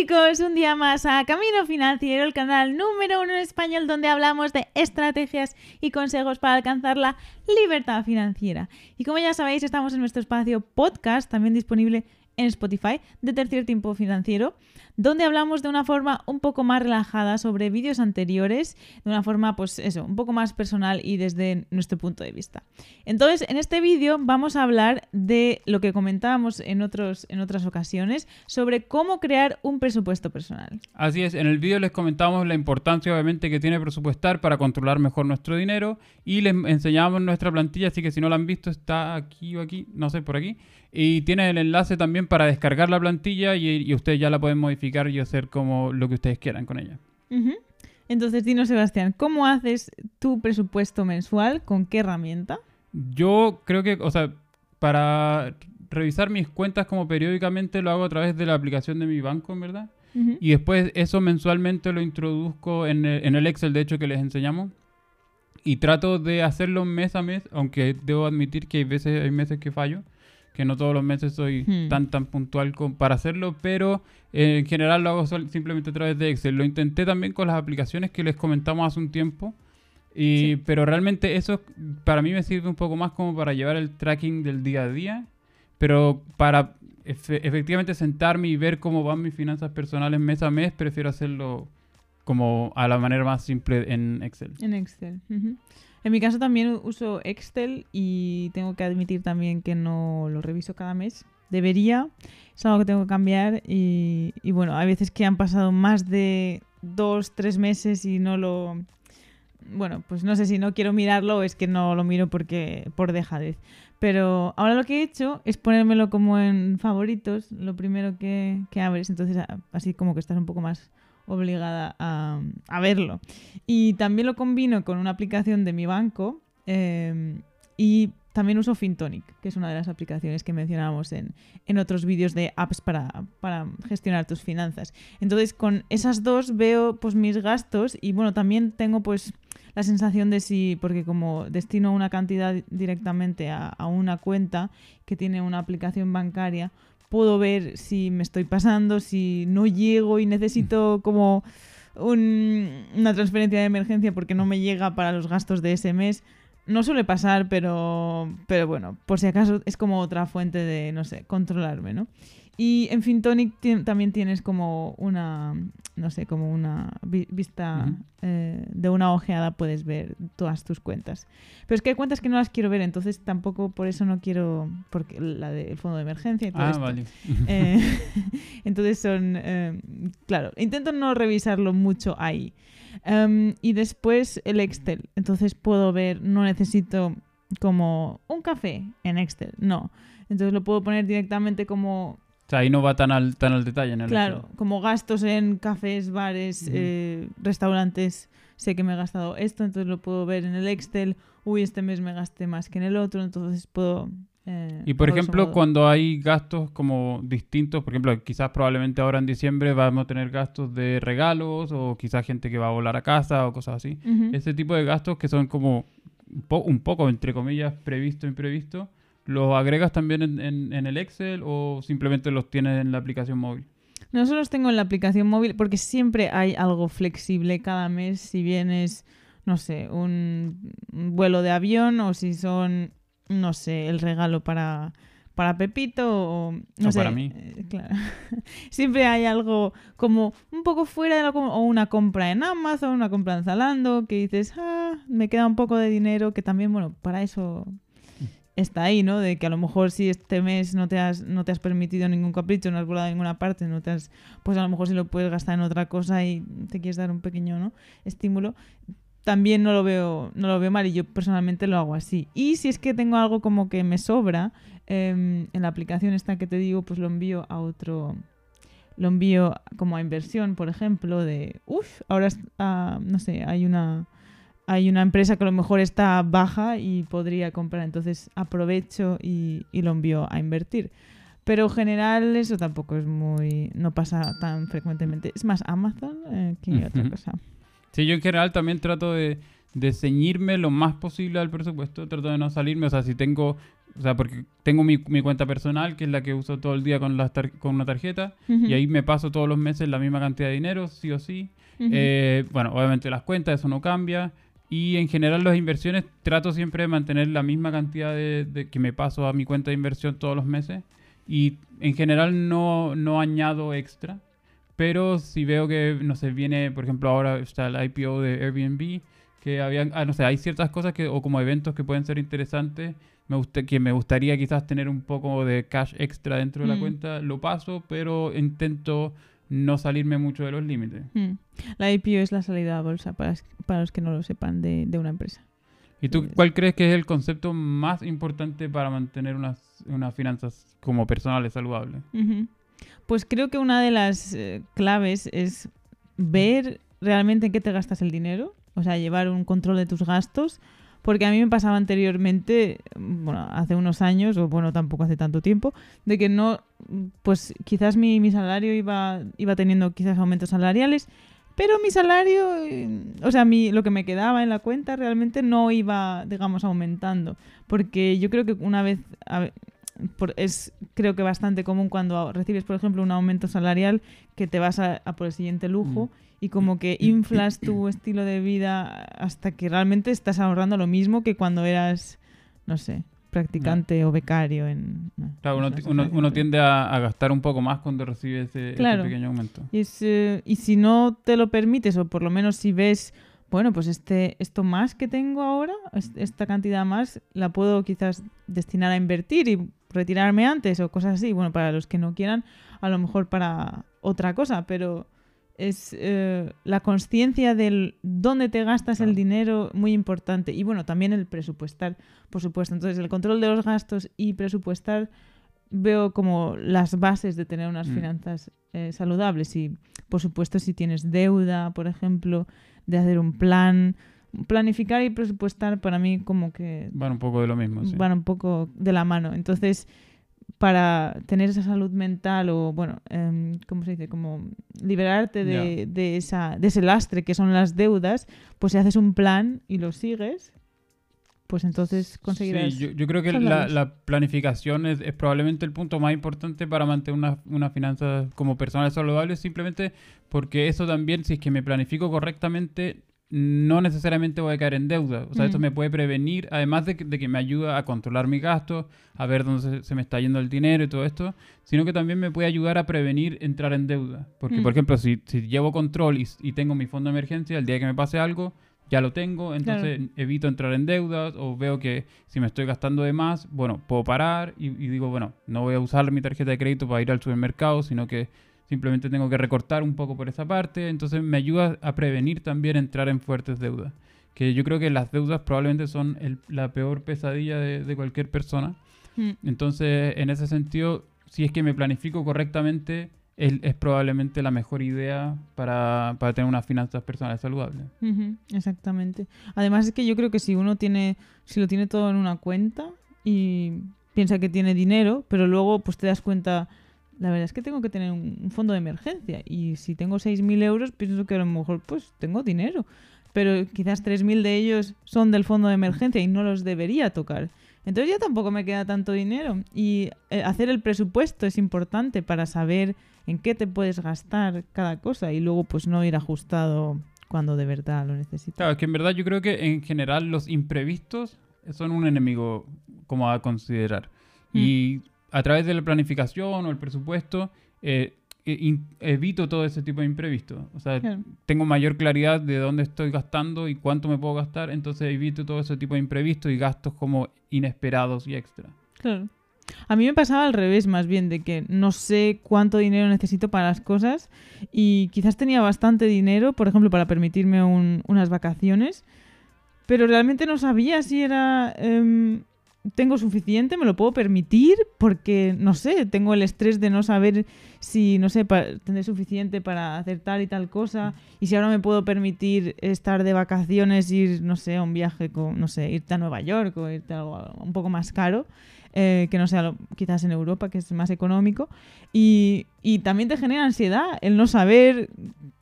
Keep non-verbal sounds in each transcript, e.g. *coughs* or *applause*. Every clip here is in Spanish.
chicos, un día más a Camino Financiero, el canal número uno en español donde hablamos de estrategias y consejos para alcanzar la libertad financiera. Y como ya sabéis, estamos en nuestro espacio podcast, también disponible en Spotify de Tercer Tiempo Financiero, donde hablamos de una forma un poco más relajada sobre vídeos anteriores, de una forma, pues eso, un poco más personal y desde nuestro punto de vista. Entonces, en este vídeo vamos a hablar de lo que comentábamos en, otros, en otras ocasiones, sobre cómo crear un presupuesto personal. Así es, en el vídeo les comentamos la importancia obviamente que tiene presupuestar para controlar mejor nuestro dinero y les enseñamos nuestra plantilla, así que si no la han visto está aquí o aquí, no sé, por aquí. Y tiene el enlace también para descargar la plantilla y, ustedes ya la pueden modificar y hacer como lo que ustedes quieran con ella. Entonces, dinos, Sebastián, ¿cómo haces tu presupuesto mensual? ¿Con qué herramienta? Yo creo que, o sea, para revisar mis cuentas como periódicamente lo hago a través de la aplicación de mi banco, en verdad. Y después eso mensualmente lo introduzco en el, en el Excel, de hecho, que les enseñamos. Y trato de hacerlo mes a mes, aunque debo admitir que hay veces, hay meses que fallo que no todos los meses soy hmm. tan tan puntual para hacerlo, pero eh, en general lo hago simplemente a través de Excel. Lo intenté también con las aplicaciones que les comentamos hace un tiempo, y, pero realmente eso para mí me sirve un poco más como para llevar el tracking del día a día, pero para efectivamente sentarme y ver cómo van mis finanzas personales mes a mes, prefiero hacerlo como a la manera más simple en Excel. En Excel. En mi caso también uso Excel y tengo que admitir también que no lo reviso cada mes. Debería, es algo que tengo que cambiar y, bueno, hay veces que han pasado más de dos, tres meses y no lo... Bueno, pues no sé si no quiero mirarlo o es que no lo miro porque por dejadez. Pero ahora lo que he hecho es ponérmelo como en favoritos, lo primero que, que abres, entonces así como que estás un poco más obligada a, verlo. Y también lo combino con una aplicación de mi banco em, y también uso Fintonic, que es una de las aplicaciones que mencionábamos en, otros vídeos de apps para, para, gestionar tus finanzas. Entonces, con esas dos veo pues mis gastos y bueno, también tengo pues la sensación de si, porque como destino una cantidad directamente a una cuenta que tiene una aplicación bancaria, puedo ver si me estoy pasando, si no llego y necesito mm. como una transferencia de emergencia porque no me llega para los gastos de ese mes. No suele pasar, pero, pero bueno, por si acaso es como otra fuente de, no sé, controlarme, ¿no? Y en Fintonic también tienes como una, no sé, como una vista eh, de una ojeada, puedes ver todas tus cuentas. Pero es que hay cuentas que no las quiero ver, entonces tampoco por eso no quiero, porque la del fondo de emergencia y todo ah, vale. Eh, *laughs* entonces son, eh, claro, intento no revisarlo mucho ahí. Em, y después el Excel, entonces puedo ver, no necesito como un café en Excel, no. Entonces lo puedo poner directamente como sea, ahí no va tan al, tan al detalle en el Claro, como gastos en cafés, bares, eh, restaurantes, sé que me he gastado esto, entonces lo puedo ver en el Excel. Uy, este mes me gasté más que en el otro, entonces puedo... Eh, y por ejemplo, cuando hay gastos como distintos, por ejemplo, quizás probablemente ahora en diciembre vamos a tener gastos de regalos o quizás gente que va a volar a casa o cosas así. Ese tipo de gastos que son como un, poco, entre comillas, previsto, imprevisto ¿Los agregas también en, el Excel o simplemente los tienes en la aplicación móvil? No solo los tengo en la aplicación móvil porque siempre hay algo flexible cada mes si vienes, no sé, un vuelo de avión o si son, no sé, el regalo para, para Pepito o no sé, para mí. Eh, claro. *laughs* Siempre hay algo como un poco fuera de lo o una compra en Amazon, una compra en Zalando que dices, ah, me queda un poco de dinero que también, bueno, para eso está ahí, ¿no? De que a lo mejor si este mes no te has, no te has permitido ningún capricho, no has volado a ninguna parte, no te has, pues a lo mejor si lo puedes gastar en otra cosa y te quieres dar un pequeño ¿no? estímulo, también no lo veo, no lo veo mal y yo personalmente lo hago así. Y si es que tengo algo como que me sobra, em, en la aplicación esta que te digo, pues lo envío a otro, lo envío como a inversión, por ejemplo, de, uff, ahora, no sé, hay una hay una empresa que a lo mejor está baja y podría comprar, entonces aprovecho y, lo envío a invertir. Pero en general eso tampoco es muy, no pasa tan frecuentemente. Es más Amazon eh, que otra cosa. Sí, yo en general también trato de, de ceñirme lo más posible al presupuesto, trato de no salirme, o sea, si tengo, o sea, porque tengo mi, mi cuenta personal, que es la que uso todo el día con, la con una tarjeta, y ahí me paso todos los meses la misma cantidad de dinero, sí o sí. Eh, bueno, obviamente las cuentas, eso no cambia. Y en general las inversiones trato siempre de mantener la misma cantidad de, que me paso a mi cuenta de inversión todos los meses. Y en general no, no añado extra. Pero si veo que, no sé, viene, por ejemplo, ahora está el IPO de Airbnb, que había, ah, no sé, hay ciertas cosas que, o como eventos que pueden ser interesantes, me gusta, que me gustaría quizás tener un poco de cash extra dentro de la mm. cuenta, lo paso, pero intento no salirme mucho de los límites. Mm. La IPO es la salida a bolsa, para, para los que no lo sepan, de, de una empresa. ¿Y tú cuál crees que es el concepto más importante para mantener unas, unas finanzas como personales saludables? Pues creo que una de las eh, claves es ver realmente en qué te gastas el dinero, o sea, llevar un control de tus gastos, porque a mí me pasaba anteriormente, bueno, hace unos años, o bueno, tampoco hace tanto tiempo, de que no, pues quizás mi, mi salario iba, iba teniendo quizás aumentos salariales, pero mi salario, eh, o sea, mi, lo que me quedaba en la cuenta realmente no iba, digamos, aumentando. Porque yo creo que una vez, es creo que bastante común cuando recibes, por ejemplo, un aumento salarial que te vas a, por el siguiente lujo mm. y como que inflas *coughs* tu estilo de vida hasta que realmente estás ahorrando lo mismo que cuando eras, no sé, practicante o becario. En, claro, uno, tiende a, gastar un poco más cuando recibe ese, pequeño aumento. Y, eh, y si no te lo permites, o por lo menos si ves bueno, pues este, esto más que tengo ahora, esta cantidad más, la puedo quizás destinar a invertir y retirarme antes o cosas así. Bueno, para los que no quieran, a lo mejor para otra cosa, pero es eh, la conciencia del dónde te gastas el dinero muy importante. Y bueno, también el presupuestar, por supuesto. Entonces, el control de los gastos y presupuestar veo como las bases de tener unas mm. finanzas eh, saludables. Y, por supuesto, si tienes deuda, por ejemplo, de hacer un plan, planificar y presupuestar para mí como que... Van un poco de lo mismo. Sí. Van un poco de la mano. Entonces, para tener esa salud mental o, bueno, eh, ¿cómo se dice? Como liberarte de, de, esa, de ese lastre que son las deudas, pues si haces un plan y lo sigues, pues entonces conseguirás... Sí, yo, creo que la, planificación es, es, probablemente el punto más importante para mantener una, una finanza como personal saludable, simplemente porque eso también, si es que me planifico correctamente, no necesariamente voy a caer en deuda. O sea, esto mm. me puede prevenir, además de que, me ayuda a controlar mis gastos, a ver dónde se, me está yendo el dinero y todo esto, sino que también me puede ayudar a prevenir entrar en deuda. Porque, por mm. ejemplo, si, llevo control y, tengo mi fondo de emergencia, el día que me pase algo, ya lo tengo, entonces evito entrar en deudas o veo que si me estoy gastando de más, bueno, puedo parar y digo, bueno, no voy a usar mi tarjeta de crédito para ir al supermercado, sino que Simplemente tengo que recortar un poco por esa parte. Entonces me ayuda a prevenir también entrar en fuertes deudas. Que yo creo que las deudas probablemente son la peor pesadilla de, cualquier persona. Mm. Entonces, en ese sentido, si es que me planifico correctamente, es, es probablemente la mejor idea para, para, tener unas finanzas personales saludables. exactamente. Además es que yo creo que si uno tiene, si lo tiene todo en una cuenta y piensa que tiene dinero, pero luego pues te das cuenta la verdad es que tengo que tener un, fondo de emergencia y si tengo 6.000 euros pienso que a lo mejor pues tengo dinero, pero quizás 3.000 de ellos son del fondo de emergencia y no los debería tocar. Entonces ya tampoco me queda tanto dinero y eh, hacer el presupuesto es importante para saber en qué te puedes gastar cada cosa y luego pues no ir ajustado cuando de verdad lo necesitas. Claro, es que en verdad yo creo que en general los imprevistos son un enemigo como a considerar. Mm. Y a través de la planificación o el presupuesto, eh, e, evito todo ese tipo de imprevistos. O sea, tengo mayor claridad de dónde estoy gastando y cuánto me puedo gastar, entonces evito todo ese tipo de imprevistos y gastos como inesperados y extra. Claro. A mí me pasaba al revés, más bien, de que no sé cuánto dinero necesito para las cosas y quizás tenía bastante dinero, por ejemplo, para permitirme unas vacaciones, pero realmente no sabía si era em, tengo suficiente, me lo puedo permitir, porque, no sé, tengo el estrés de no saber si, no sé, tener suficiente para hacer tal y tal cosa, y si ahora me puedo permitir estar de vacaciones, ir, no sé, a un viaje, con, no sé, irte a Nueva York o irte a algo un poco más caro, eh, que no sea quizás en Europa, que es más económico, y, y también te genera ansiedad el no saber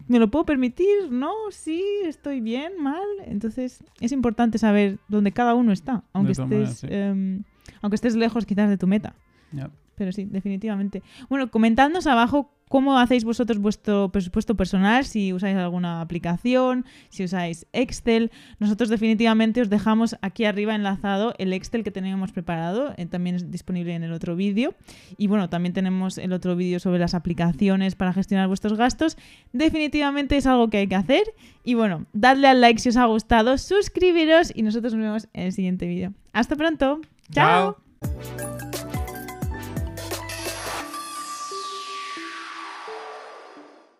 ¿Me lo puedo permitir? ¿No? ¿Sí? ¿Estoy bien? ¿Mal? Entonces es importante saber dónde cada uno está, aunque, estés, em, aunque estés lejos quizás de tu meta. Pero sí, definitivamente. Bueno, comentadnos abajo cómo hacéis vosotros vuestro presupuesto personal, si usáis alguna aplicación, si usáis Excel. Nosotros definitivamente os dejamos aquí arriba enlazado el Excel que teníamos preparado, eh, también es disponible en el otro vídeo. Y bueno, también tenemos el otro vídeo sobre las aplicaciones para gestionar vuestros gastos. Definitivamente es algo que hay que hacer. Y bueno, dadle al like si os ha gustado, suscribiros y nosotros nos vemos en el siguiente vídeo. Hasta pronto. Chao.